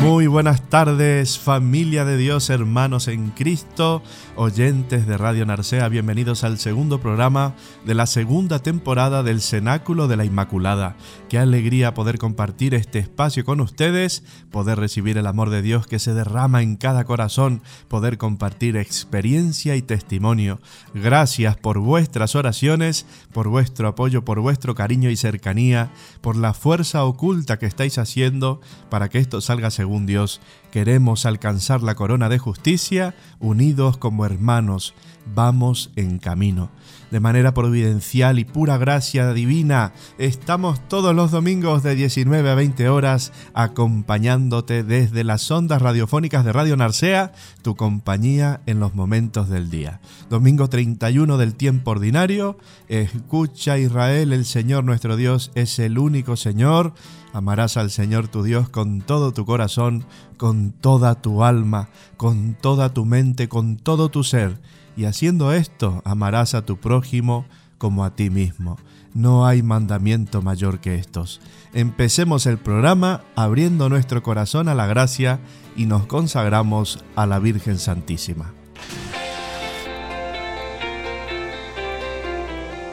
Muy buenas tardes, familia de Dios, hermanos en Cristo, oyentes de Radio Narcea, bienvenidos al segundo programa de la segunda temporada del Cenáculo de la Inmaculada. Qué alegría poder compartir este espacio con ustedes, poder recibir el amor de Dios que se derrama en cada corazón, poder compartir experiencia y testimonio. Gracias por vuestras oraciones, por vuestro apoyo, por vuestro cariño y cercanía, por la fuerza oculta que estáis haciendo para que esto salga seguro según Dios, queremos alcanzar la corona de justicia, unidos como hermanos, vamos en camino. De manera providencial y pura gracia divina, estamos todos los domingos de 19 a 20 horas acompañándote desde las ondas radiofónicas de Radio Narcea, tu compañía en los momentos del día. Domingo 31 del tiempo ordinario, escucha Israel, el Señor nuestro Dios es el único Señor Amarás al Señor tu Dios con todo tu corazón, con toda tu alma, con toda tu mente, con todo tu ser. Y haciendo esto, amarás a tu prójimo como a ti mismo. No hay mandamiento mayor que estos. Empecemos el programa abriendo nuestro corazón a la gracia y nos consagramos a la Virgen Santísima.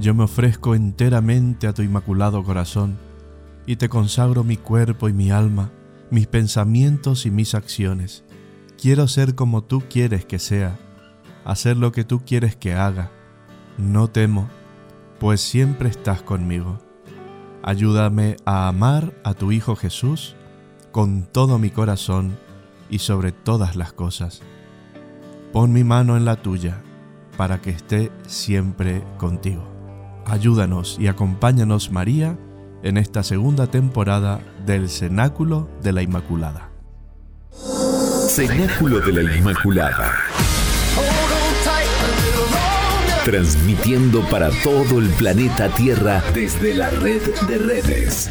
yo me ofrezco enteramente a tu inmaculado corazón y te consagro mi cuerpo y mi alma, mis pensamientos y mis acciones. Quiero ser como tú quieres que sea, hacer lo que tú quieres que haga. No temo, pues siempre estás conmigo. Ayúdame a amar a tu Hijo Jesús con todo mi corazón y sobre todas las cosas. Pon mi mano en la tuya para que esté siempre contigo. Ayúdanos y acompáñanos María en esta segunda temporada del Cenáculo de la Inmaculada. Cenáculo de la Inmaculada. Transmitiendo para todo el planeta Tierra desde la red de redes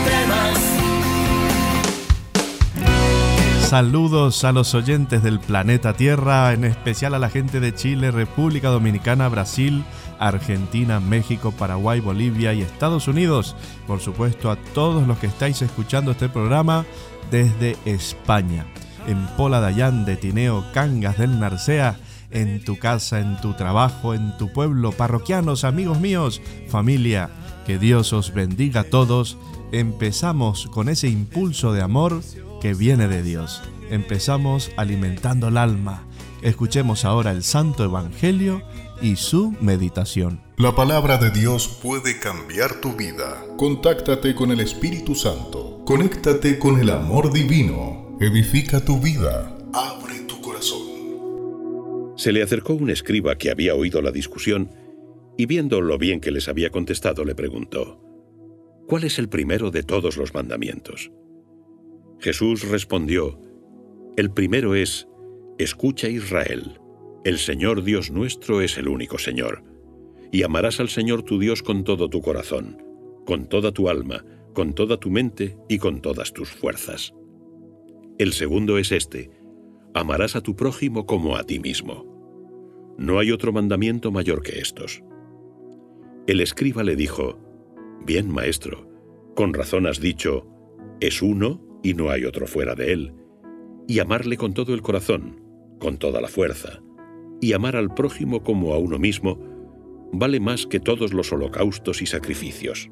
Saludos a los oyentes del planeta Tierra, en especial a la gente de Chile, República Dominicana, Brasil, Argentina, México, Paraguay, Bolivia y Estados Unidos. Por supuesto a todos los que estáis escuchando este programa desde España. En Pola Dayán de Tineo, Cangas del Narcea, en tu casa, en tu trabajo, en tu pueblo, parroquianos, amigos míos, familia, que Dios os bendiga a todos. Empezamos con ese impulso de amor que viene de Dios. Empezamos alimentando el alma. Escuchemos ahora el Santo Evangelio y su meditación. La palabra de Dios puede cambiar tu vida. Contáctate con el Espíritu Santo. Conéctate con el amor divino. Edifica tu vida. Abre tu corazón. Se le acercó un escriba que había oído la discusión y viendo lo bien que les había contestado le preguntó, ¿cuál es el primero de todos los mandamientos? Jesús respondió, el primero es, escucha Israel, el Señor Dios nuestro es el único Señor, y amarás al Señor tu Dios con todo tu corazón, con toda tu alma, con toda tu mente y con todas tus fuerzas. El segundo es este, amarás a tu prójimo como a ti mismo. No hay otro mandamiento mayor que estos. El escriba le dijo, Bien, maestro, con razón has dicho, es uno y no hay otro fuera de él, y amarle con todo el corazón, con toda la fuerza, y amar al prójimo como a uno mismo, vale más que todos los holocaustos y sacrificios.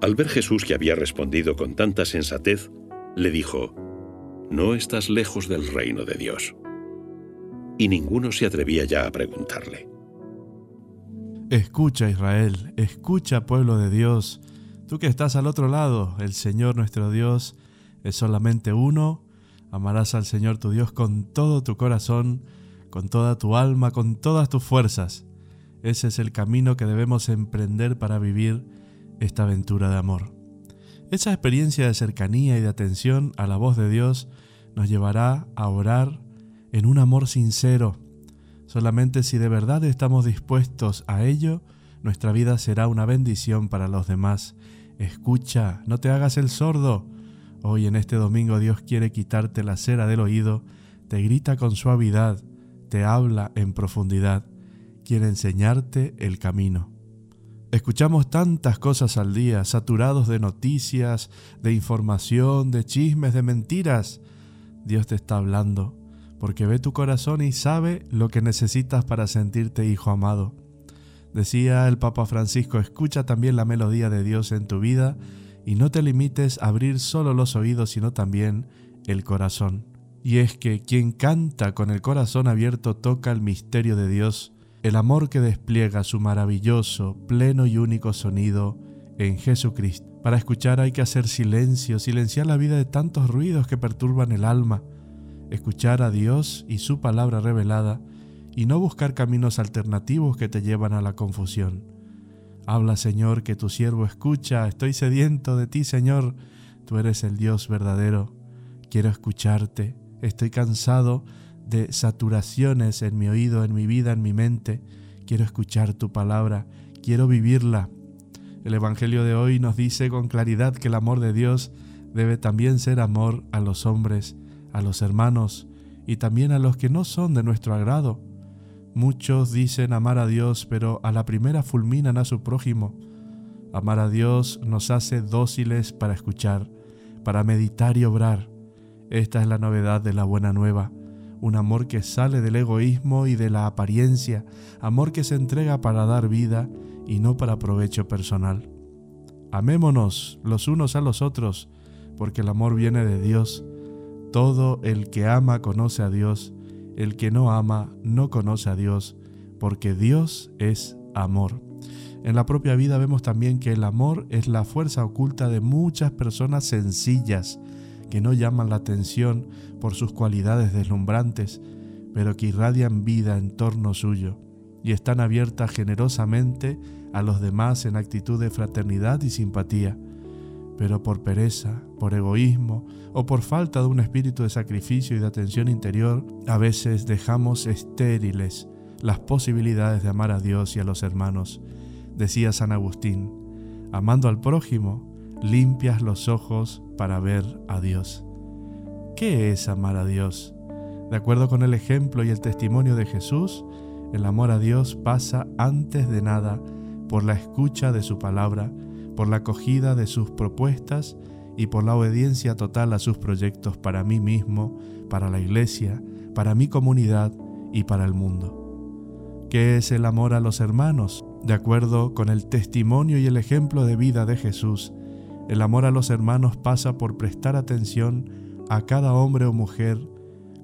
Al ver Jesús que había respondido con tanta sensatez, le dijo, No estás lejos del reino de Dios. Y ninguno se atrevía ya a preguntarle. Escucha Israel, escucha pueblo de Dios, tú que estás al otro lado, el Señor nuestro Dios es solamente uno, amarás al Señor tu Dios con todo tu corazón, con toda tu alma, con todas tus fuerzas. Ese es el camino que debemos emprender para vivir esta aventura de amor. Esa experiencia de cercanía y de atención a la voz de Dios nos llevará a orar en un amor sincero, Solamente si de verdad estamos dispuestos a ello, nuestra vida será una bendición para los demás. Escucha, no te hagas el sordo. Hoy en este domingo Dios quiere quitarte la cera del oído, te grita con suavidad, te habla en profundidad, quiere enseñarte el camino. Escuchamos tantas cosas al día, saturados de noticias, de información, de chismes, de mentiras. Dios te está hablando porque ve tu corazón y sabe lo que necesitas para sentirte hijo amado. Decía el Papa Francisco, escucha también la melodía de Dios en tu vida y no te limites a abrir solo los oídos, sino también el corazón. Y es que quien canta con el corazón abierto toca el misterio de Dios, el amor que despliega su maravilloso, pleno y único sonido en Jesucristo. Para escuchar hay que hacer silencio, silenciar la vida de tantos ruidos que perturban el alma, escuchar a Dios y su palabra revelada y no buscar caminos alternativos que te llevan a la confusión. Habla Señor, que tu siervo escucha, estoy sediento de ti Señor, tú eres el Dios verdadero, quiero escucharte, estoy cansado de saturaciones en mi oído, en mi vida, en mi mente, quiero escuchar tu palabra, quiero vivirla. El Evangelio de hoy nos dice con claridad que el amor de Dios debe también ser amor a los hombres, a los hermanos y también a los que no son de nuestro agrado. Muchos dicen amar a Dios, pero a la primera fulminan a su prójimo. Amar a Dios nos hace dóciles para escuchar, para meditar y obrar. Esta es la novedad de la buena nueva, un amor que sale del egoísmo y de la apariencia, amor que se entrega para dar vida y no para provecho personal. Amémonos los unos a los otros, porque el amor viene de Dios todo el que ama conoce a Dios, el que no ama no conoce a Dios, porque Dios es amor. En la propia vida vemos también que el amor es la fuerza oculta de muchas personas sencillas, que no llaman la atención por sus cualidades deslumbrantes, pero que irradian vida en torno suyo y están abiertas generosamente a los demás en actitud de fraternidad y simpatía pero por pereza, por egoísmo o por falta de un espíritu de sacrificio y de atención interior, a veces dejamos estériles las posibilidades de amar a Dios y a los hermanos. Decía San Agustín, amando al prójimo, limpias los ojos para ver a Dios. ¿Qué es amar a Dios? De acuerdo con el ejemplo y el testimonio de Jesús, el amor a Dios pasa antes de nada por la escucha de su palabra, por la acogida de sus propuestas y por la obediencia total a sus proyectos para mí mismo, para la iglesia, para mi comunidad y para el mundo. ¿Qué es el amor a los hermanos? De acuerdo con el testimonio y el ejemplo de vida de Jesús, El amor a los hermanos pasa por prestar atención a cada hombre o mujer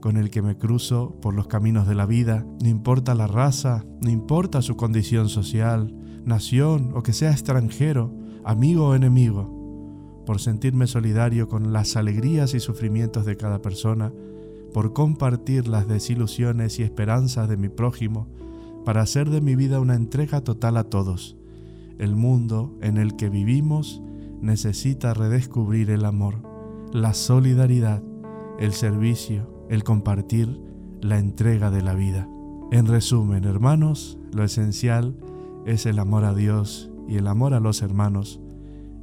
con el que me cruzo por los caminos de la vida, no importa la raza, no importa su condición social, nación o que sea extranjero, amigo o enemigo, por sentirme solidario con las alegrías y sufrimientos de cada persona, por compartir las desilusiones y esperanzas de mi prójimo, para hacer de mi vida una entrega total a todos. El mundo en el que vivimos necesita redescubrir el amor, la solidaridad, el servicio, el compartir, la entrega de la vida. En resumen, hermanos, lo esencial es el amor a Dios y el amor a los hermanos.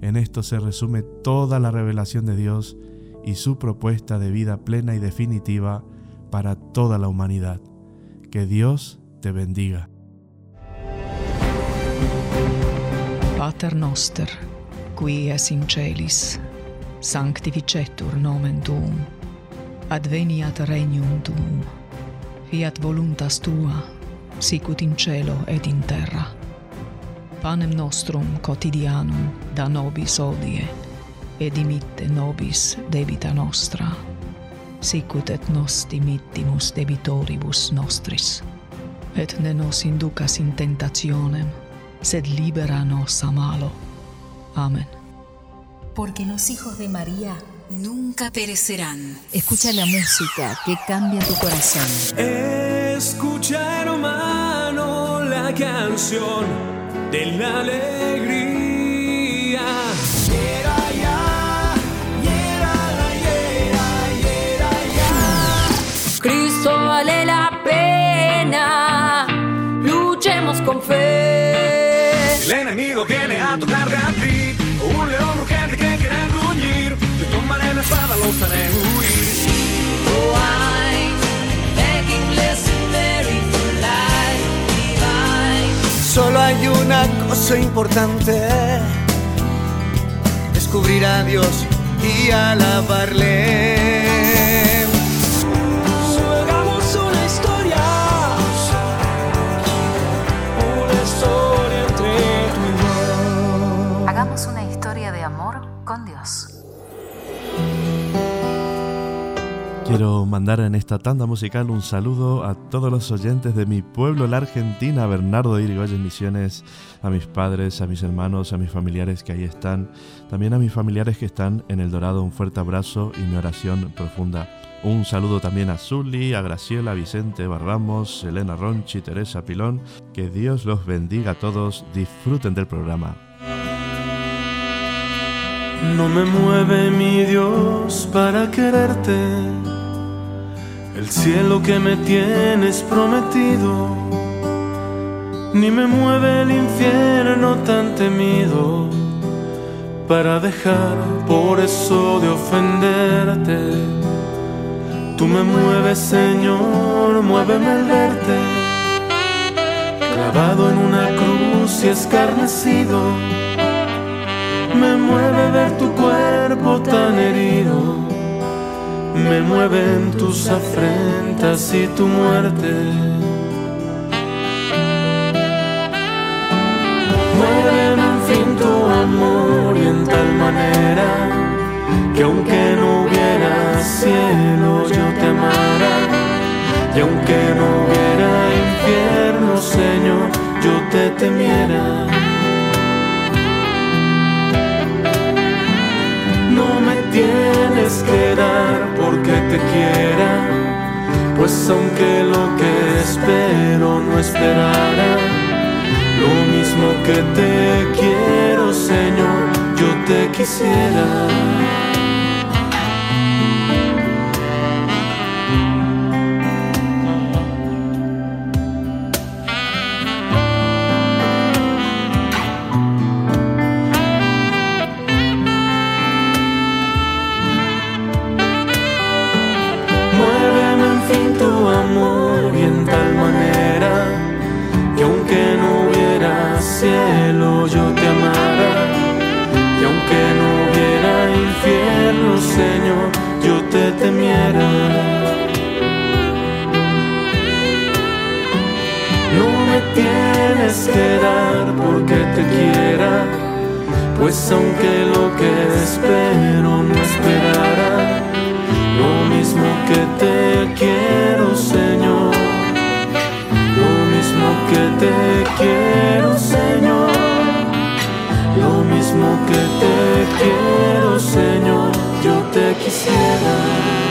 En esto se resume toda la revelación de Dios y su propuesta de vida plena y definitiva para toda la humanidad. Que Dios te bendiga. Pater noster, qui es in celis, sanctificetur nomen tuum adveniat regnum tuum, fiat voluntas tua, sicut in cielo et in terra. Panem nostrum quotidianum da nobis odie, et dimitte nobis debita nostra, sicut et nos dimittimus debitoribus nostris. Et ne nos inducas in tentationem, sed libera nos a malo. Amén. Porque los hijos de María nunca perecerán. Escucha la música que cambia tu corazón. Escucha, hermano, la canción de la alegría. Hiera ya, hiera, hiera, hiera ya. Cristo vale la pena. Luchemos con fe. El enemigo viene a tocar a ti. Un león urgente que quiere gruñir. Yo tomaré la espada, los haré hay una cosa importante, descubrir a Dios y alabarle. Quiero mandar en esta tanda musical un saludo a todos los oyentes de mi pueblo, la Argentina, Bernardo de Irigoyen Misiones, a mis padres, a mis hermanos, a mis familiares que ahí están, también a mis familiares que están en El Dorado, un fuerte abrazo y mi oración profunda. Un saludo también a Zully, a Graciela, Vicente Barramos, Elena Ronchi, Teresa Pilón. Que Dios los bendiga a todos. Disfruten del programa. No me mueve mi Dios para quererte, el cielo que me tienes prometido, ni me mueve el infierno tan temido para dejar por eso de ofenderte. Tú me mueves, Señor, muéveme el verte, clavado en una cruz y escarnecido me mueve ver tu cuerpo tan herido, me mueven tus afrentas y tu muerte. Muéveme en fin tu amor y en tal manera que aunque no hubiera cielo yo te amara y aunque no hubiera infierno, Señor, yo te temiera. Tienes que dar porque te quiera, pues aunque lo que espero no esperara, lo mismo que te quiero, Señor, yo te quisiera. me tienes que dar porque te quiera, pues aunque lo que espero no esperará, lo mismo que te quiero, Señor, lo mismo que te quiero, Señor, lo mismo que te quiero, Señor, yo te quisiera.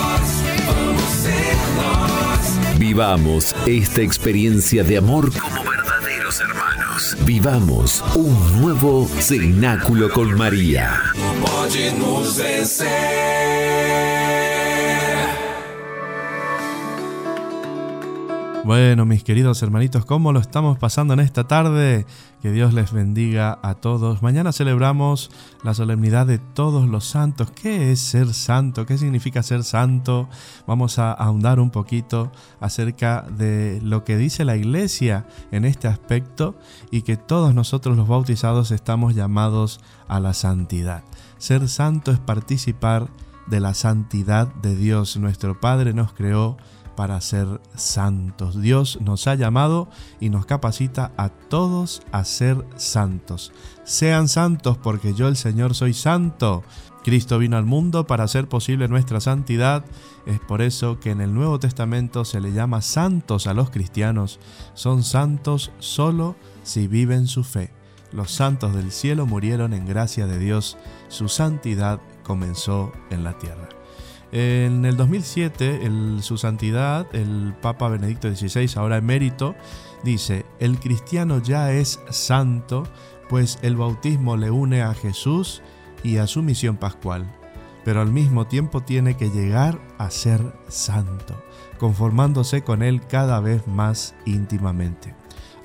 Vivamos esta experiencia de amor como verdaderos hermanos. Vivamos un nuevo cenáculo con María. Bueno, mis queridos hermanitos, ¿cómo lo estamos pasando en esta tarde? Que Dios les bendiga a todos. Mañana celebramos la solemnidad de todos los santos. ¿Qué es ser santo? ¿Qué significa ser santo? Vamos a ahondar un poquito acerca de lo que dice la iglesia en este aspecto y que todos nosotros los bautizados estamos llamados a la santidad. Ser santo es participar de la santidad de Dios. Nuestro Padre nos creó para ser santos. Dios nos ha llamado y nos capacita a todos a ser santos. Sean santos porque yo el Señor soy santo. Cristo vino al mundo para hacer posible nuestra santidad. Es por eso que en el Nuevo Testamento se le llama santos a los cristianos. Son santos solo si viven su fe. Los santos del cielo murieron en gracia de Dios. Su santidad comenzó en la tierra. En el 2007, el, su santidad, el Papa Benedicto XVI, ahora emérito, dice, el cristiano ya es santo, pues el bautismo le une a Jesús y a su misión pascual, pero al mismo tiempo tiene que llegar a ser santo, conformándose con él cada vez más íntimamente.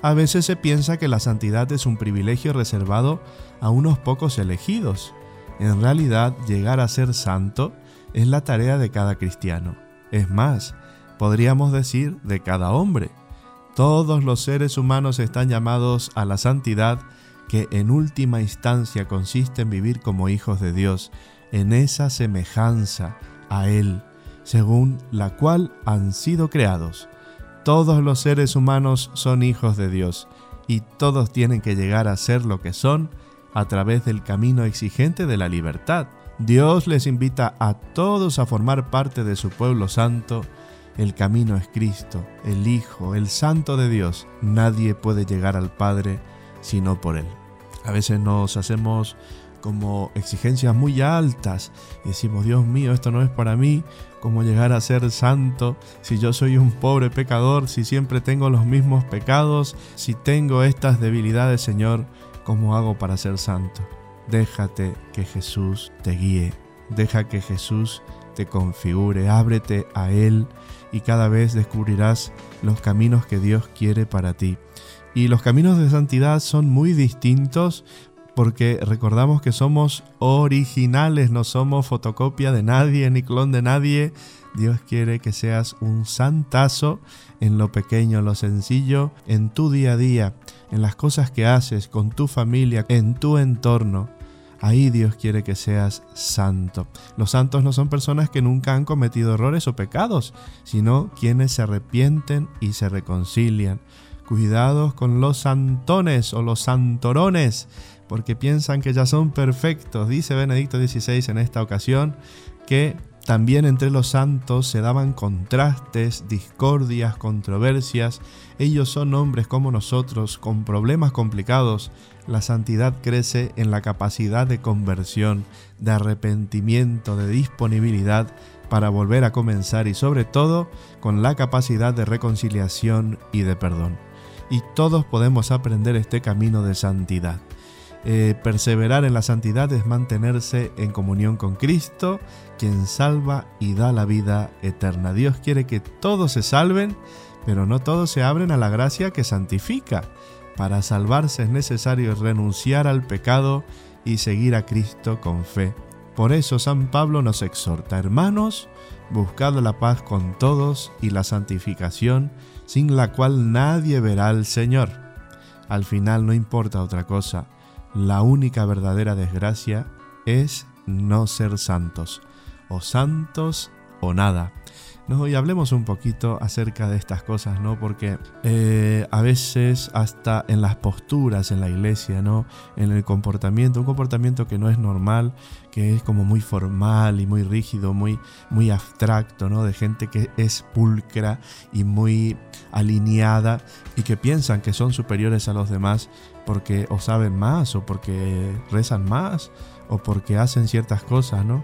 A veces se piensa que la santidad es un privilegio reservado a unos pocos elegidos. En realidad, llegar a ser santo es la tarea de cada cristiano. Es más, podríamos decir de cada hombre. Todos los seres humanos están llamados a la santidad que en última instancia consiste en vivir como hijos de Dios, en esa semejanza a Él, según la cual han sido creados. Todos los seres humanos son hijos de Dios y todos tienen que llegar a ser lo que son a través del camino exigente de la libertad. Dios les invita a todos a formar parte de su pueblo santo. El camino es Cristo, el Hijo, el Santo de Dios. Nadie puede llegar al Padre sino por Él. A veces nos hacemos como exigencias muy altas y decimos, Dios mío, esto no es para mí, ¿cómo llegar a ser santo si yo soy un pobre pecador, si siempre tengo los mismos pecados, si tengo estas debilidades, Señor, ¿cómo hago para ser santo? Déjate que Jesús te guíe, deja que Jesús te configure, ábrete a Él y cada vez descubrirás los caminos que Dios quiere para ti. Y los caminos de santidad son muy distintos porque recordamos que somos originales, no somos fotocopia de nadie ni clon de nadie. Dios quiere que seas un santazo en lo pequeño, en lo sencillo, en tu día a día, en las cosas que haces, con tu familia, en tu entorno. Ahí Dios quiere que seas santo. Los santos no son personas que nunca han cometido errores o pecados, sino quienes se arrepienten y se reconcilian. Cuidados con los santones o los santorones, porque piensan que ya son perfectos. Dice Benedicto XVI en esta ocasión que también entre los santos se daban contrastes, discordias, controversias. Ellos son hombres como nosotros, con problemas complicados, la santidad crece en la capacidad de conversión, de arrepentimiento, de disponibilidad para volver a comenzar y sobre todo con la capacidad de reconciliación y de perdón. Y todos podemos aprender este camino de santidad. Eh, perseverar en la santidad es mantenerse en comunión con Cristo, quien salva y da la vida eterna. Dios quiere que todos se salven, pero no todos se abren a la gracia que santifica. Para salvarse es necesario renunciar al pecado y seguir a Cristo con fe. Por eso San Pablo nos exhorta, hermanos, buscad la paz con todos y la santificación, sin la cual nadie verá al Señor. Al final no importa otra cosa, la única verdadera desgracia es no ser santos, o santos o nada. ¿no? Y hablemos un poquito acerca de estas cosas, ¿no? Porque eh, a veces hasta en las posturas en la iglesia, ¿no? En el comportamiento, un comportamiento que no es normal, que es como muy formal y muy rígido, muy, muy abstracto, ¿no? De gente que es pulcra y muy alineada y que piensan que son superiores a los demás porque o saben más o porque rezan más o porque hacen ciertas cosas, ¿no?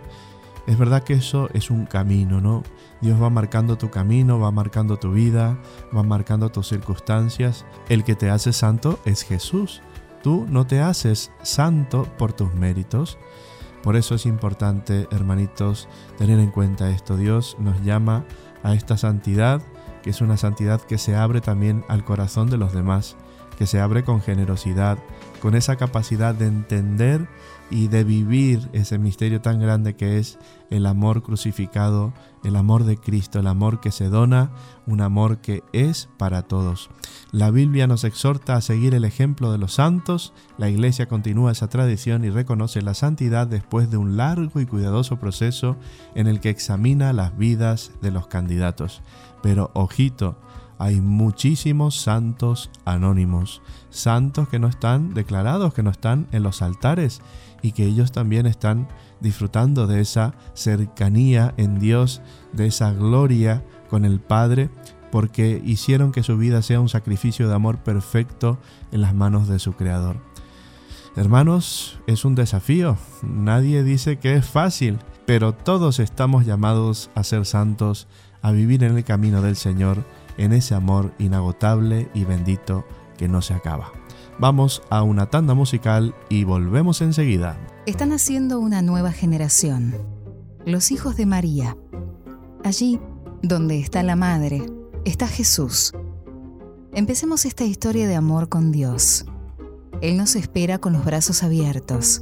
Es verdad que eso es un camino, ¿no? Dios va marcando tu camino, va marcando tu vida, va marcando tus circunstancias. El que te hace santo es Jesús. Tú no te haces santo por tus méritos. Por eso es importante, hermanitos, tener en cuenta esto. Dios nos llama a esta santidad, que es una santidad que se abre también al corazón de los demás, que se abre con generosidad, con esa capacidad de entender y de vivir ese misterio tan grande que es el amor crucificado, el amor de Cristo, el amor que se dona, un amor que es para todos. La Biblia nos exhorta a seguir el ejemplo de los santos, la Iglesia continúa esa tradición y reconoce la santidad después de un largo y cuidadoso proceso en el que examina las vidas de los candidatos. Pero ojito, hay muchísimos santos anónimos, santos que no están declarados, que no están en los altares y que ellos también están disfrutando de esa cercanía en Dios, de esa gloria con el Padre, porque hicieron que su vida sea un sacrificio de amor perfecto en las manos de su Creador. Hermanos, es un desafío, nadie dice que es fácil, pero todos estamos llamados a ser santos, a vivir en el camino del Señor, en ese amor inagotable y bendito que no se acaba. Vamos a una tanda musical y volvemos enseguida. Están haciendo una nueva generación, los hijos de María. Allí, donde está la Madre, está Jesús. Empecemos esta historia de amor con Dios. Él nos espera con los brazos abiertos.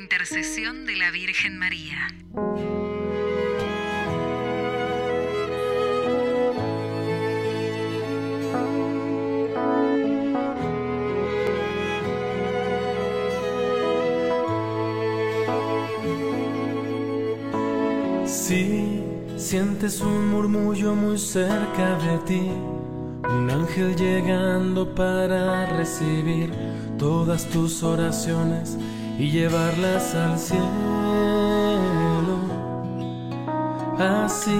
intercesión de la Virgen María. Si sientes un murmullo muy cerca de ti, un ángel llegando para recibir todas tus oraciones y llevarlas al cielo. Así,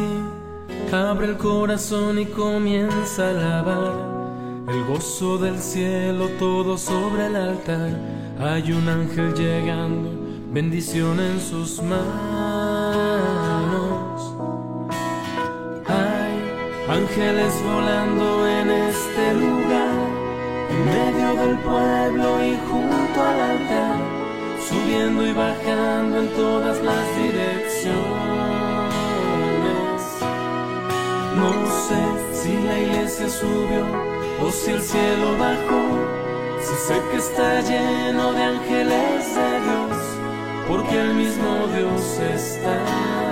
abre el corazón y comienza a alabar el gozo del cielo todo sobre el altar. Hay un ángel llegando, bendición en sus manos. Hay ángeles volando en este lugar, en medio del pueblo y junto al altar subiendo y bajando en todas las direcciones. No sé si la iglesia subió o si el cielo bajó, si sé que está lleno de ángeles de Dios, porque el mismo Dios está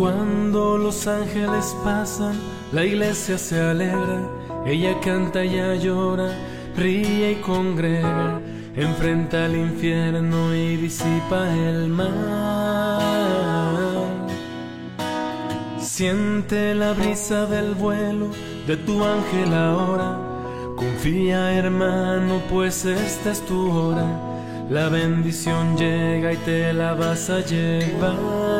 Cuando los ángeles pasan, la iglesia se alegra, ella canta y llora, ríe y congrega, enfrenta al infierno y disipa el mal. Siente la brisa del vuelo de tu ángel ahora, confía hermano, pues esta es tu hora, la bendición llega y te la vas a llevar.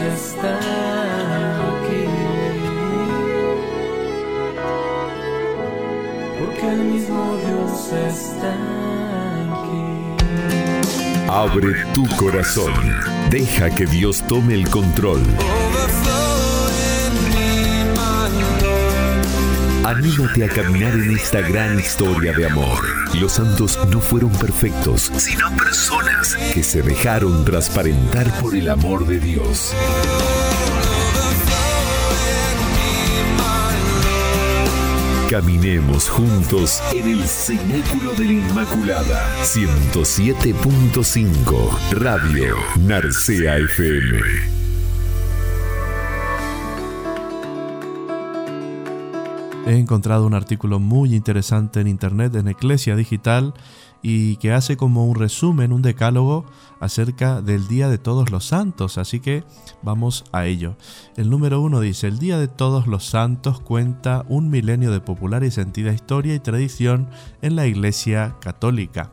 Está aquí. Porque el mismo Dios está aquí. Abre tu corazón. Deja que Dios tome el control. Anímate a caminar en esta gran historia de amor. Los santos no fueron perfectos, sino personas que se dejaron transparentar por el amor de Dios. Caminemos juntos en el Cenáculo de la Inmaculada. 107.5 Radio Narcea FM. He encontrado un artículo muy interesante en internet en Eclesia Digital y que hace como un resumen, un decálogo acerca del Día de Todos los Santos, así que vamos a ello. El número uno dice, el Día de Todos los Santos cuenta un milenio de popular y sentida historia y tradición en la Iglesia Católica.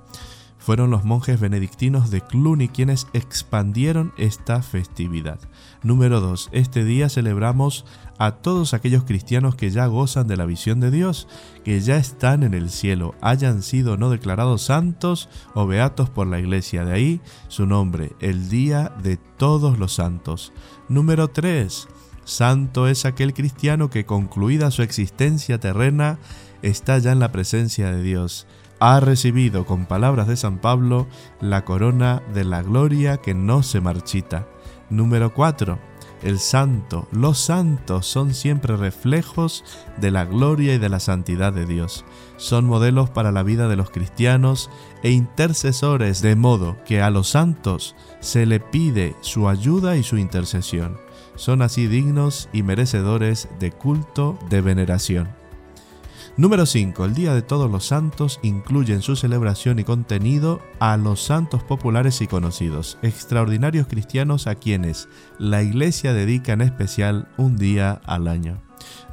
Fueron los monjes benedictinos de Cluny quienes expandieron esta festividad. Número 2. Este día celebramos a todos aquellos cristianos que ya gozan de la visión de Dios, que ya están en el cielo, hayan sido no declarados santos o beatos por la iglesia. De ahí su nombre, el Día de todos los santos. Número 3. Santo es aquel cristiano que concluida su existencia terrena está ya en la presencia de Dios ha recibido, con palabras de San Pablo, la corona de la gloria que no se marchita. Número 4. El santo, los santos son siempre reflejos de la gloria y de la santidad de Dios. Son modelos para la vida de los cristianos e intercesores, de modo que a los santos se le pide su ayuda y su intercesión. Son así dignos y merecedores de culto, de veneración. Número 5. El Día de Todos los Santos incluye en su celebración y contenido a los santos populares y conocidos, extraordinarios cristianos a quienes la Iglesia dedica en especial un día al año.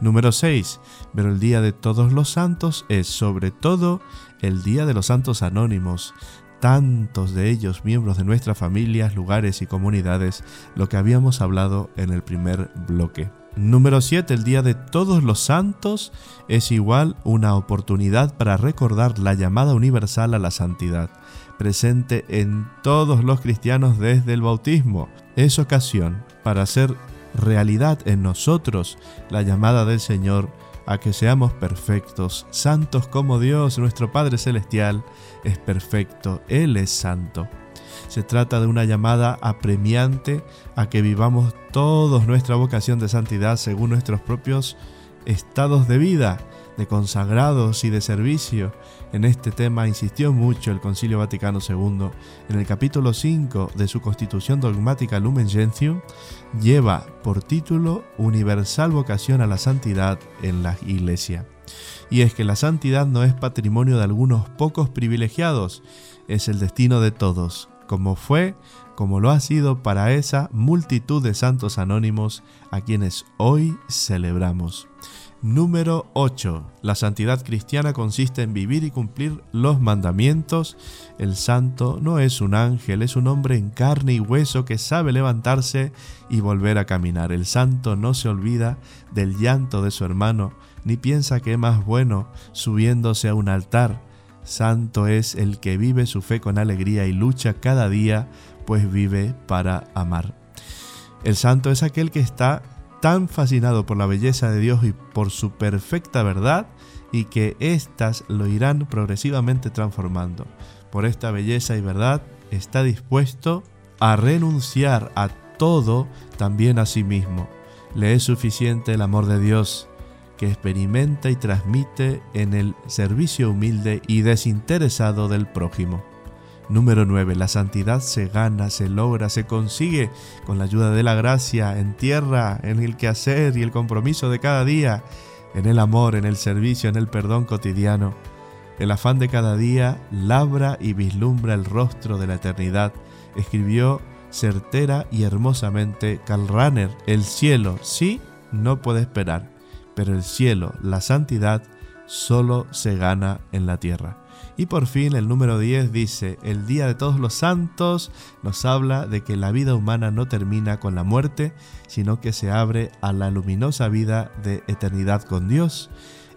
Número 6. Pero el Día de Todos los Santos es sobre todo el Día de los Santos Anónimos, tantos de ellos miembros de nuestras familias, lugares y comunidades, lo que habíamos hablado en el primer bloque. Número 7. El Día de Todos los Santos es igual una oportunidad para recordar la llamada universal a la santidad, presente en todos los cristianos desde el bautismo. Es ocasión para hacer realidad en nosotros la llamada del Señor a que seamos perfectos, santos como Dios, nuestro Padre Celestial, es perfecto, Él es santo. Se trata de una llamada apremiante a que vivamos todos nuestra vocación de santidad según nuestros propios estados de vida, de consagrados y de servicio. En este tema insistió mucho el Concilio Vaticano II. En el capítulo 5 de su Constitución Dogmática Lumen Gentium, lleva por título Universal vocación a la santidad en la Iglesia. Y es que la santidad no es patrimonio de algunos pocos privilegiados, es el destino de todos, como fue, como lo ha sido para esa multitud de santos anónimos a quienes hoy celebramos. Número 8. La santidad cristiana consiste en vivir y cumplir los mandamientos. El santo no es un ángel, es un hombre en carne y hueso que sabe levantarse y volver a caminar. El santo no se olvida del llanto de su hermano, ni piensa que es más bueno subiéndose a un altar Santo es el que vive su fe con alegría y lucha cada día pues vive para amar. El santo es aquel que está tan fascinado por la belleza de Dios y por su perfecta verdad y que éstas lo irán progresivamente transformando. Por esta belleza y verdad está dispuesto a renunciar a todo también a sí mismo. Le es suficiente el amor de Dios que experimenta y transmite en el servicio humilde y desinteresado del prójimo. Número 9. La santidad se gana, se logra, se consigue con la ayuda de la gracia en tierra, en el quehacer y el compromiso de cada día en el amor, en el servicio, en el perdón cotidiano. El afán de cada día labra y vislumbra el rostro de la eternidad, escribió certera y hermosamente Karl. El cielo sí no puede esperar, pero el cielo, la santidad, solo se gana en la tierra. Y por fin el número 10 dice, el Día de Todos los Santos nos habla de que la vida humana no termina con la muerte, sino que se abre a la luminosa vida de eternidad con Dios.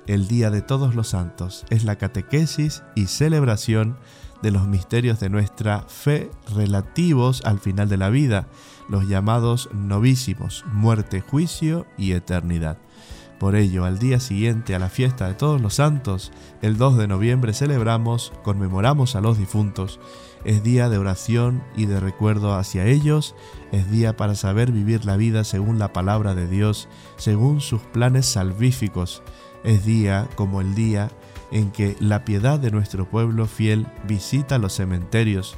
El Día de Todos los Santos es la catequesis y celebración de los misterios de nuestra fe relativos al final de la vida, los llamados novísimos, muerte, juicio y eternidad. Por ello, al día siguiente a la fiesta de todos los santos, el 2 de noviembre celebramos, conmemoramos a los difuntos. Es día de oración y de recuerdo hacia ellos, es día para saber vivir la vida según la palabra de Dios, según sus planes salvíficos. Es día como el día en que la piedad de nuestro pueblo fiel visita los cementerios.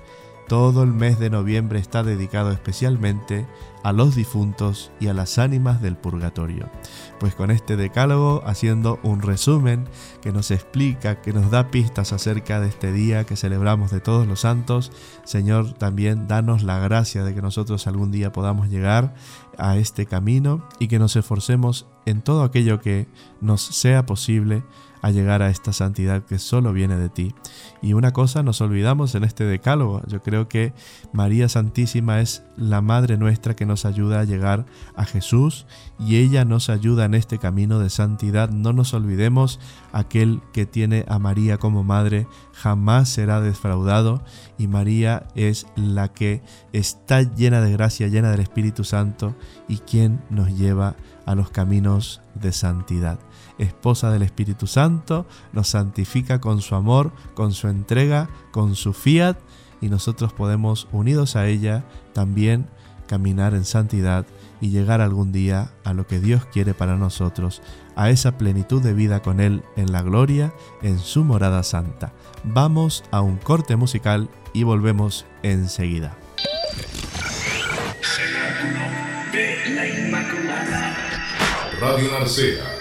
Todo el mes de noviembre está dedicado especialmente a los difuntos y a las ánimas del purgatorio. Pues con este decálogo, haciendo un resumen que nos explica, que nos da pistas acerca de este día que celebramos de todos los santos, Señor, también danos la gracia de que nosotros algún día podamos llegar a este camino y que nos esforcemos en todo aquello que nos sea posible a llegar a esta santidad que solo viene de ti. Y una cosa nos olvidamos en este decálogo, yo creo que María Santísima es la Madre nuestra que nos ayuda a llegar a Jesús y ella nos ayuda en este camino de santidad. No nos olvidemos, aquel que tiene a María como Madre jamás será defraudado y María es la que está llena de gracia, llena del Espíritu Santo y quien nos lleva a los caminos de santidad esposa del Espíritu Santo, nos santifica con su amor, con su entrega, con su fiat, y nosotros podemos, unidos a ella, también caminar en santidad y llegar algún día a lo que Dios quiere para nosotros, a esa plenitud de vida con Él en la gloria, en su morada santa. Vamos a un corte musical y volvemos enseguida. Radio Narcea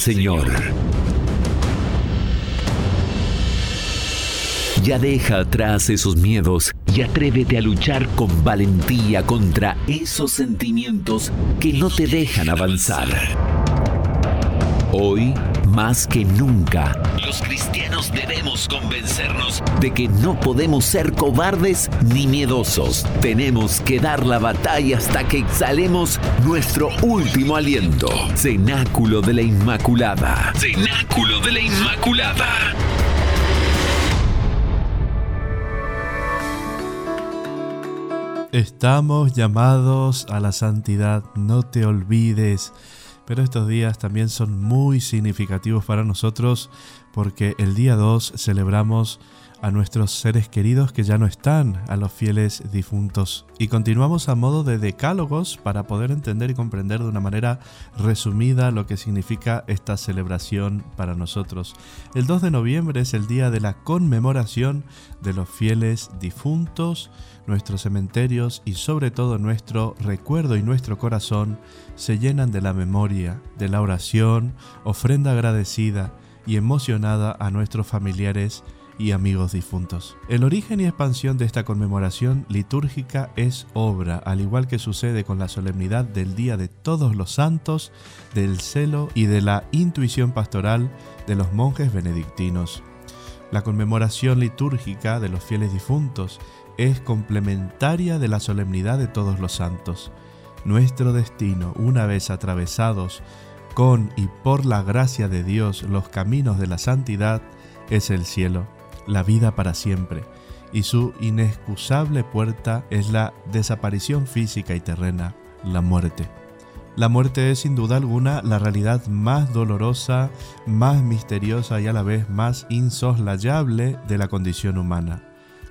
Señor. Ya deja atrás esos miedos y atrévete a luchar con valentía contra esos sentimientos que no te dejan avanzar. Hoy, más que nunca, los cristianos debemos convencernos de que no podemos ser cobardes ni miedosos. Tenemos que dar la batalla hasta que exhalemos nuestro último aliento. Cenáculo de la Inmaculada. Cenáculo de la Inmaculada. Estamos llamados a la santidad, no te olvides. Pero estos días también son muy significativos para nosotros porque el día 2 celebramos a nuestros seres queridos que ya no están, a los fieles difuntos. Y continuamos a modo de decálogos para poder entender y comprender de una manera resumida lo que significa esta celebración para nosotros. El 2 de noviembre es el día de la conmemoración de los fieles difuntos. Nuestros cementerios y sobre todo nuestro recuerdo y nuestro corazón se llenan de la memoria, de la oración, ofrenda agradecida y emocionada a nuestros familiares y amigos difuntos. El origen y expansión de esta conmemoración litúrgica es obra, al igual que sucede con la solemnidad del Día de Todos los Santos, del celo y de la intuición pastoral de los monjes benedictinos. La conmemoración litúrgica de los fieles difuntos es complementaria de la solemnidad de todos los santos. Nuestro destino, una vez atravesados con y por la gracia de Dios los caminos de la santidad, es el cielo, la vida para siempre, y su inexcusable puerta es la desaparición física y terrena, la muerte. La muerte es sin duda alguna la realidad más dolorosa, más misteriosa y a la vez más insoslayable de la condición humana.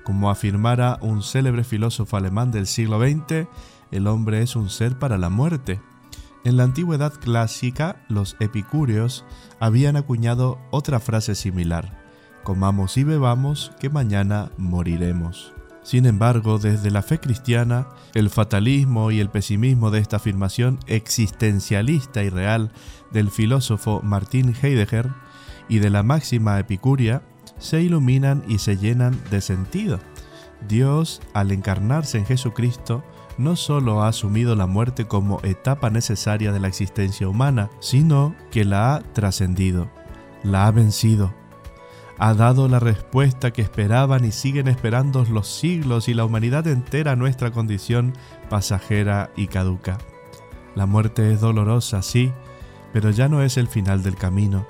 Como afirmara un célebre filósofo alemán del siglo XX, el hombre es un ser para la muerte. En la antigüedad clásica, los epicúreos habían acuñado otra frase similar, comamos y bebamos que mañana moriremos. Sin embargo, desde la fe cristiana, el fatalismo y el pesimismo de esta afirmación existencialista y real del filósofo Martin Heidegger y de la máxima epicuria se iluminan y se llenan de sentido. Dios, al encarnarse en Jesucristo, no solo ha asumido la muerte como etapa necesaria de la existencia humana, sino que la ha trascendido, la ha vencido, ha dado la respuesta que esperaban y siguen esperando los siglos y la humanidad entera a nuestra condición pasajera y caduca. La muerte es dolorosa, sí, pero ya no es el final del camino.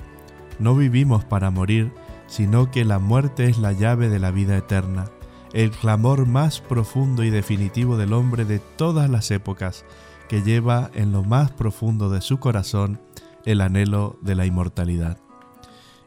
No vivimos para morir, sino que la muerte es la llave de la vida eterna el clamor más profundo y definitivo del hombre de todas las épocas, que lleva en lo más profundo de su corazón el anhelo de la inmortalidad.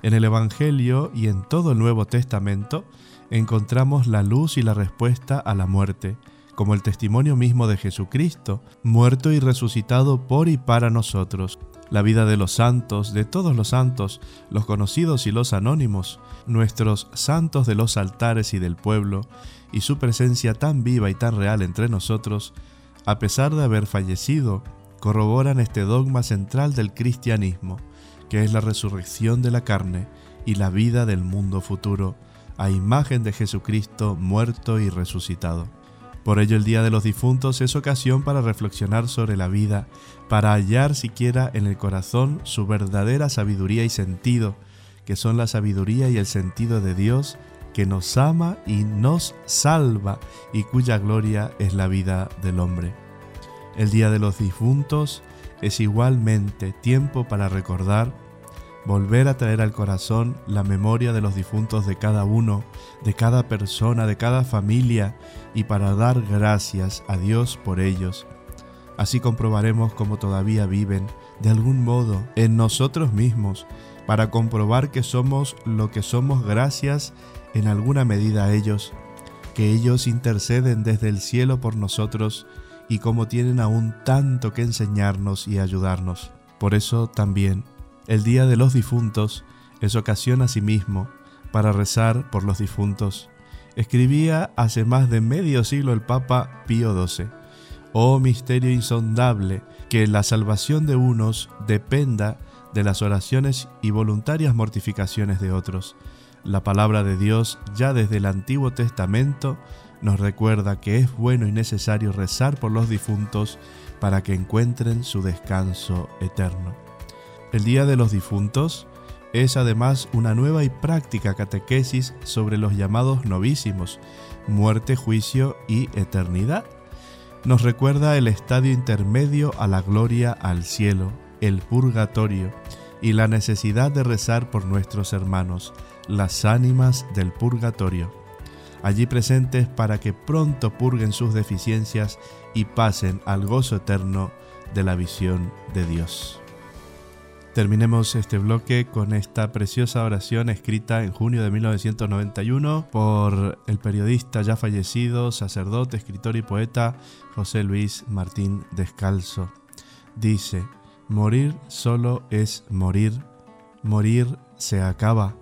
En el Evangelio y en todo el Nuevo Testamento encontramos la luz y la respuesta a la muerte, como el testimonio mismo de Jesucristo, muerto y resucitado por y para nosotros, la vida de los santos, de todos los santos, los conocidos y los anónimos, nuestros santos de los altares y del pueblo, y su presencia tan viva y tan real entre nosotros, a pesar de haber fallecido, corroboran este dogma central del cristianismo, que es la resurrección de la carne y la vida del mundo futuro, a imagen de Jesucristo muerto y resucitado. Por ello el Día de los Difuntos es ocasión para reflexionar sobre la vida, para hallar siquiera en el corazón su verdadera sabiduría y sentido, que son la sabiduría y el sentido de Dios que nos ama y nos salva y cuya gloria es la vida del hombre. El Día de los Difuntos es igualmente tiempo para recordar volver a traer al corazón la memoria de los difuntos de cada uno, de cada persona, de cada familia, y para dar gracias a Dios por ellos. Así comprobaremos cómo todavía viven, de algún modo, en nosotros mismos, para comprobar que somos lo que somos gracias en alguna medida a ellos, que ellos interceden desde el cielo por nosotros y como tienen aún tanto que enseñarnos y ayudarnos. Por eso también el Día de los Difuntos es ocasión asimismo para rezar por los difuntos. Escribía hace más de medio siglo el Papa Pío XII. Oh misterio insondable, que la salvación de unos dependa de las oraciones y voluntarias mortificaciones de otros. La palabra de Dios ya desde el Antiguo Testamento nos recuerda que es bueno y necesario rezar por los difuntos para que encuentren su descanso eterno. El Día de los Difuntos es además una nueva y práctica catequesis sobre los llamados novísimos, muerte, juicio y eternidad. Nos recuerda el estadio intermedio a la gloria al cielo, el purgatorio, y la necesidad de rezar por nuestros hermanos, las ánimas del purgatorio, allí presentes para que pronto purguen sus deficiencias y pasen al gozo eterno de la visión de Dios. Terminemos este bloque con esta preciosa oración escrita en junio de 1991 por el periodista ya fallecido, sacerdote, escritor y poeta José Luis Martín Descalzo. Dice, morir solo es morir, morir se acaba,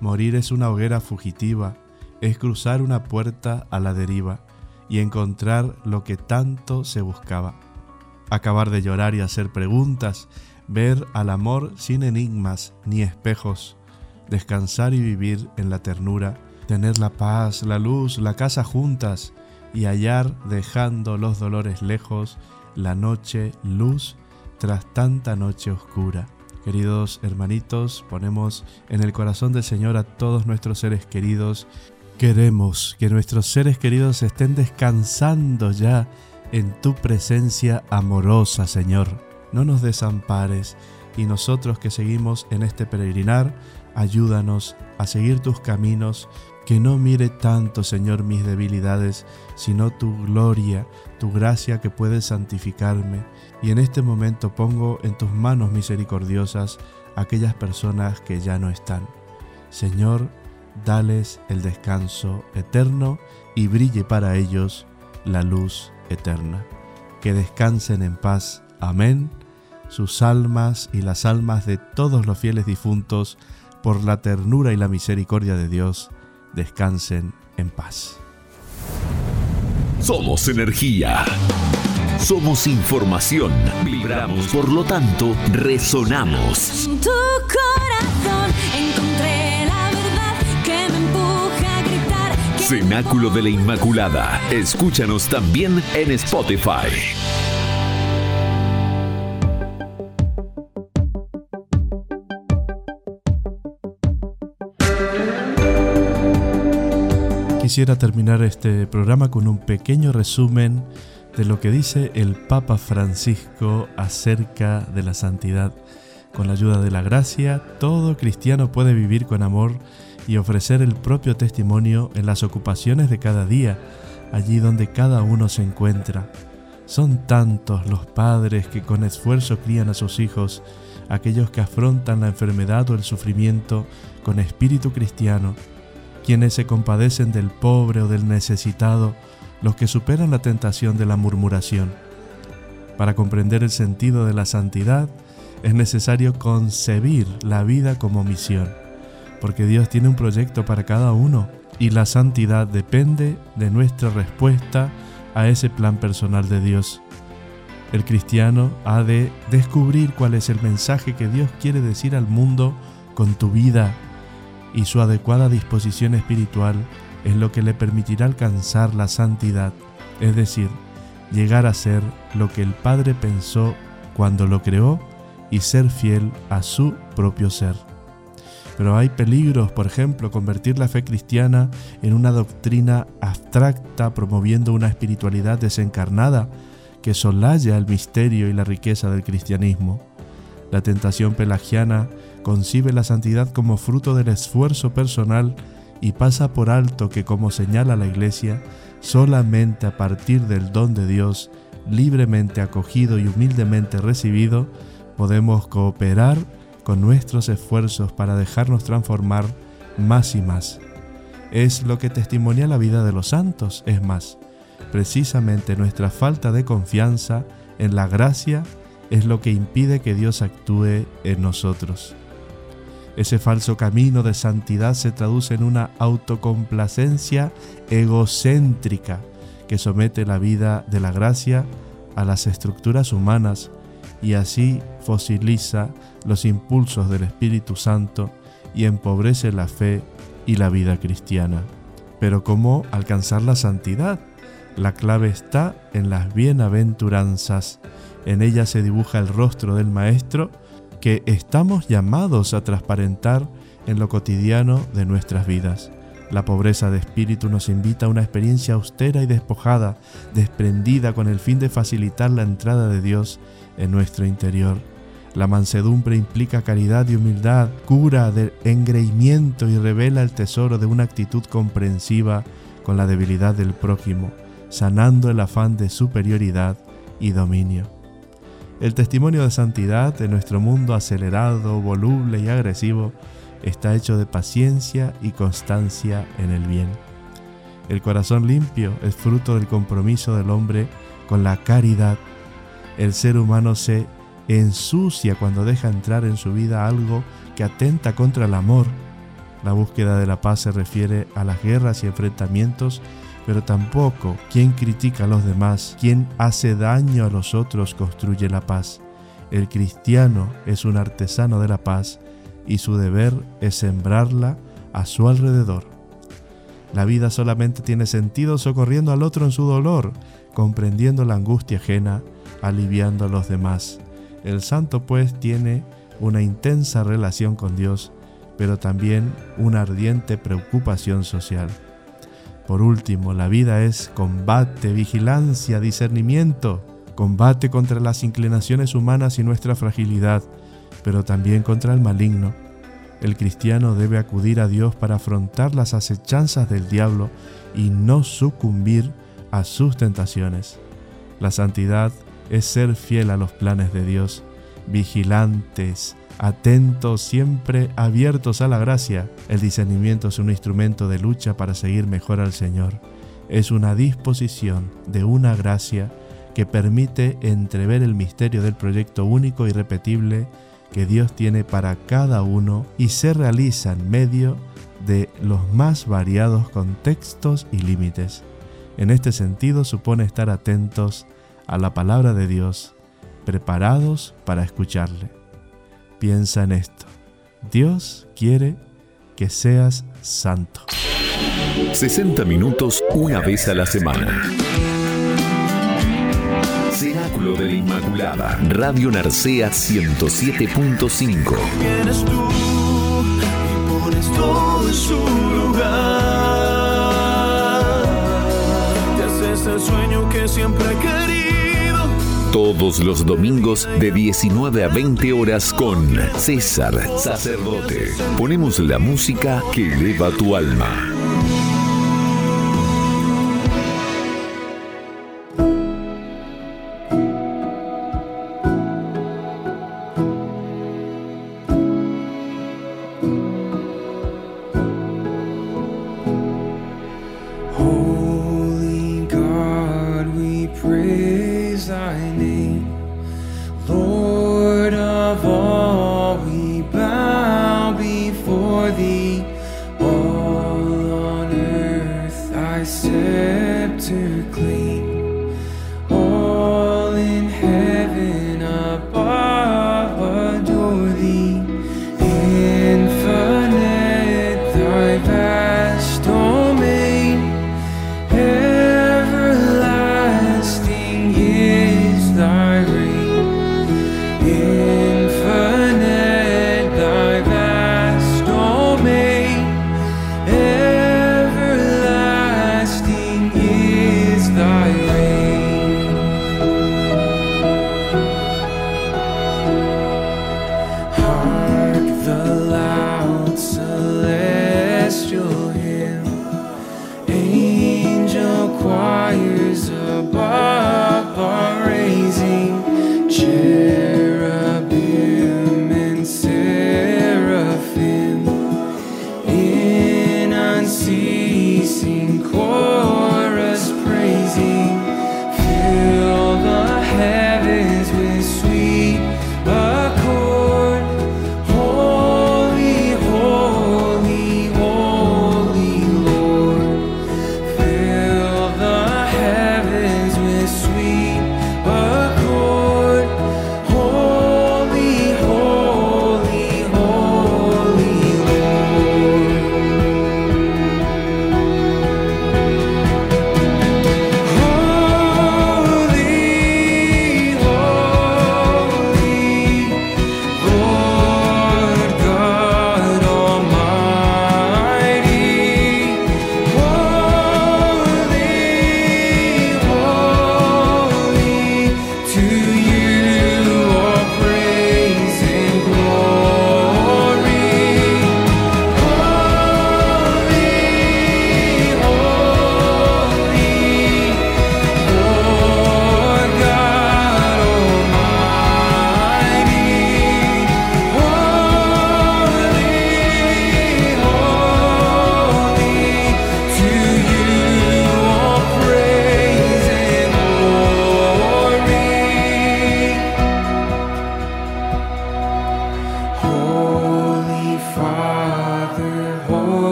morir es una hoguera fugitiva, es cruzar una puerta a la deriva y encontrar lo que tanto se buscaba. Acabar de llorar y hacer preguntas, ver al amor sin enigmas ni espejos, descansar y vivir en la ternura, tener la paz, la luz, la casa juntas y hallar, dejando los dolores lejos, la noche luz tras tanta noche oscura. Queridos hermanitos, ponemos en el corazón del Señor a todos nuestros seres queridos. Queremos que nuestros seres queridos estén descansando ya en tu presencia amorosa, Señor no nos desampares y nosotros que seguimos en este peregrinar, ayúdanos a seguir tus caminos, que no mire tanto, Señor, mis debilidades, sino tu gloria, tu gracia que puede santificarme. Y en este momento pongo en tus manos misericordiosas aquellas personas que ya no están. Señor, dales el descanso eterno y brille para ellos la luz eterna. Que descansen en paz. Amén sus almas y las almas de todos los fieles difuntos, por la ternura y la misericordia de Dios, descansen en paz. Somos energía. Somos información. Vibramos, por lo tanto, resonamos. En tu corazón encontré Cenáculo de la Inmaculada. Escúchanos también en Spotify. Quisiera terminar este programa con un pequeño resumen de lo que dice el Papa Francisco acerca de la santidad. Con la ayuda de la gracia, todo cristiano puede vivir con amor y ofrecer el propio testimonio en las ocupaciones de cada día, allí donde cada uno se encuentra. Son tantos los padres que con esfuerzo crían a sus hijos, aquellos que afrontan la enfermedad o el sufrimiento con espíritu cristiano, quienes se compadecen del pobre o del necesitado, los que superan la tentación de la murmuración. Para comprender el sentido de la santidad, es necesario concebir la vida como misión, porque Dios tiene un proyecto para cada uno y la santidad depende de nuestra respuesta a ese plan personal de Dios. El cristiano ha de descubrir cuál es el mensaje que Dios quiere decir al mundo con tu vida y su adecuada disposición espiritual es lo que le permitirá alcanzar la santidad, es decir, llegar a ser lo que el Padre pensó cuando lo creó y ser fiel a su propio ser. Pero hay peligros, por ejemplo, convertir la fe cristiana en una doctrina abstracta promoviendo una espiritualidad desencarnada que solaya el misterio y la riqueza del cristianismo. La tentación pelagiana concibe la santidad como fruto del esfuerzo personal y pasa por alto que, como señala la Iglesia, solamente a partir del don de Dios, libremente acogido y humildemente recibido, podemos cooperar con nuestros esfuerzos para dejarnos transformar más y más. Es lo que testimonia la vida de los santos, es más, precisamente nuestra falta de confianza en la gracia es lo que impide que Dios actúe en nosotros. Ese falso camino de santidad se traduce en una autocomplacencia egocéntrica que somete la vida de la gracia a las estructuras humanas y así fosiliza los impulsos del Espíritu Santo y empobrece la fe y la vida cristiana. Pero ¿cómo alcanzar la santidad? La clave está en las bienaventuranzas. En ellas se dibuja el rostro del Maestro que estamos llamados a transparentar en lo cotidiano de nuestras vidas. La pobreza de espíritu nos invita a una experiencia austera y despojada, desprendida con el fin de facilitar la entrada de Dios en nuestro interior. La mansedumbre implica caridad y humildad, cura del engreimiento y revela el tesoro de una actitud comprensiva con la debilidad del prójimo, sanando el afán de superioridad y dominio. El testimonio de santidad de nuestro mundo acelerado, voluble y agresivo está hecho de paciencia y constancia en el bien. El corazón limpio es fruto del compromiso del hombre con la caridad. El ser humano se ensucia cuando deja entrar en su vida algo que atenta contra el amor. La búsqueda de la paz se refiere a las guerras y enfrentamientos pero tampoco quien critica a los demás, quien hace daño a los otros construye la paz. El cristiano es un artesano de la paz y su deber es sembrarla a su alrededor. La vida solamente tiene sentido socorriendo al otro en su dolor, comprendiendo la angustia ajena, aliviando a los demás. El santo pues tiene una intensa relación con Dios, pero también una ardiente preocupación social. Por último, la vida es combate, vigilancia, discernimiento, combate contra las inclinaciones humanas y nuestra fragilidad, pero también contra el maligno. El cristiano debe acudir a Dios para afrontar las acechanzas del diablo y no sucumbir a sus tentaciones. La santidad es ser fiel a los planes de Dios, vigilantes, atentos, siempre abiertos a la gracia. El discernimiento es un instrumento de lucha para seguir mejor al Señor. Es una disposición de una gracia que permite entrever el misterio del proyecto único y repetible que Dios tiene para cada uno y se realiza en medio de los más variados contextos y límites. En este sentido supone estar atentos a la palabra de Dios, preparados para escucharle. Piensa en esto. Dios quiere que seas santo. 60 minutos una vez a la semana. Cenáculo de la Inmaculada. Radio Narcea 107.5. Vienes tú y pones todo en su lugar. Te haces el sueño que siempre he querido. Todos los domingos de 19 a 20 horas con César Sacerdote. Ponemos la música que eleva tu alma.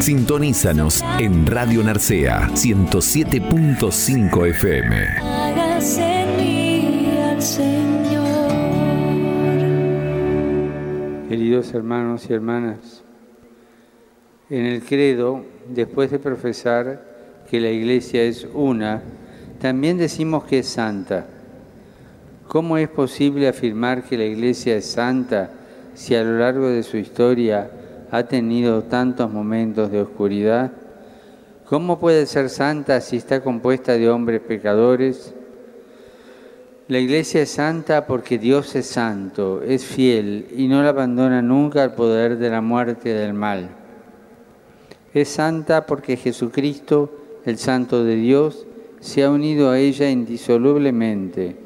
Sintonízanos en Radio Narcea 107.5 FM. Hágase en mí al Señor. Queridos hermanos y hermanas, en el credo, después de profesar que la iglesia es una, también decimos que es santa. ¿Cómo es posible afirmar que la iglesia es santa si a lo largo de su historia ha tenido tantos momentos de oscuridad? ¿Cómo puede ser santa si está compuesta de hombres pecadores? La iglesia es santa porque Dios es santo, es fiel y no la abandona nunca al poder de la muerte y del mal. Es santa porque Jesucristo, el Santo de Dios, se ha unido a ella indisolublemente.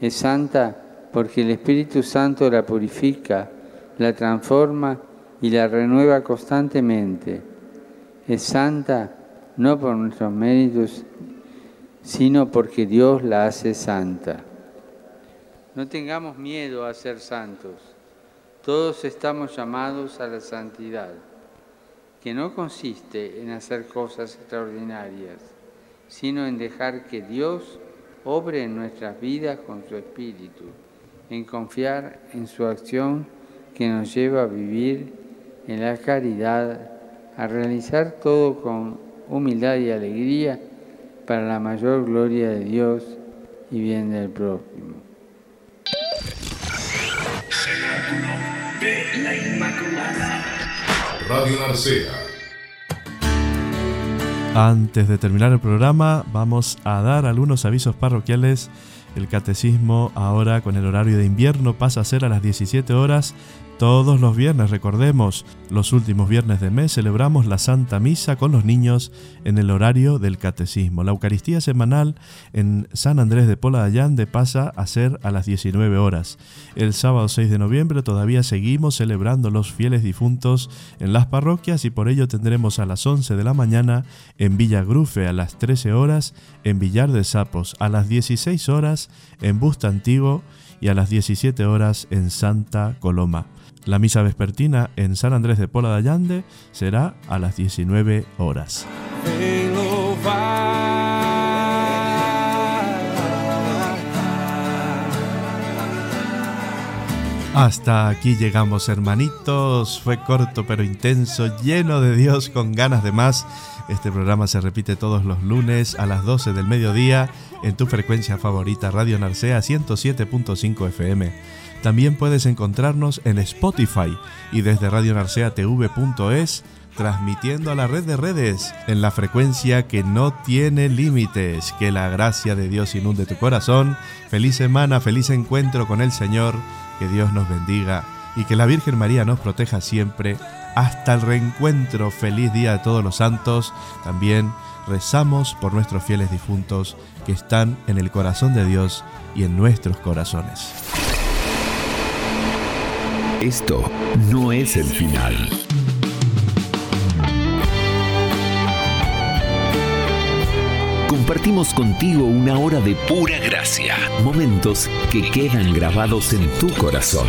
Es santa porque el Espíritu Santo la purifica, la transforma y la renueva constantemente. Es santa no por nuestros méritos, sino porque Dios la hace santa. No tengamos miedo a ser santos. Todos estamos llamados a la santidad, que no consiste en hacer cosas extraordinarias, sino en dejar que Dios obre en nuestras vidas con su Espíritu, en confiar en su acción que nos lleva a vivir en la caridad, a realizar todo con humildad y alegría para la mayor gloria de Dios y bien del prójimo. de la Inmaculada. Radio Narcea. Antes de terminar el programa, vamos a dar algunos avisos parroquiales. El catecismo ahora con el horario de invierno pasa a ser a las 17 horas todos los viernes, recordemos, los últimos viernes de mes celebramos la Santa Misa con los niños en el horario del catecismo. La Eucaristía semanal en San Andrés de Pola de pasa a ser a las 19 horas. El sábado 6 de noviembre todavía seguimos celebrando los fieles difuntos en las parroquias y por ello tendremos a las 11 de la mañana en Villa Grufe, a las 13 horas en Villar de Sapos, a las 16 horas en Busta Antiguo y a las 17 horas en Santa Coloma. La misa vespertina en San Andrés de Pola de Allande será a las 19 horas. Hasta aquí llegamos hermanitos, fue corto pero intenso, lleno de Dios con ganas de más. Este programa se repite todos los lunes a las 12 del mediodía en tu frecuencia favorita Radio Narcea 107.5 FM. También puedes encontrarnos en Spotify y desde radionarceatv.es transmitiendo a la red de redes en la frecuencia que no tiene límites. Que la gracia de Dios inunde tu corazón. Feliz semana, feliz encuentro con el Señor. Que Dios nos bendiga y que la Virgen María nos proteja siempre. Hasta el reencuentro. Feliz día de todos los santos. También rezamos por nuestros fieles difuntos que están en el corazón de Dios y en nuestros corazones. Esto no es el final. Compartimos contigo una hora de pura gracia, momentos que quedan grabados en tu corazón.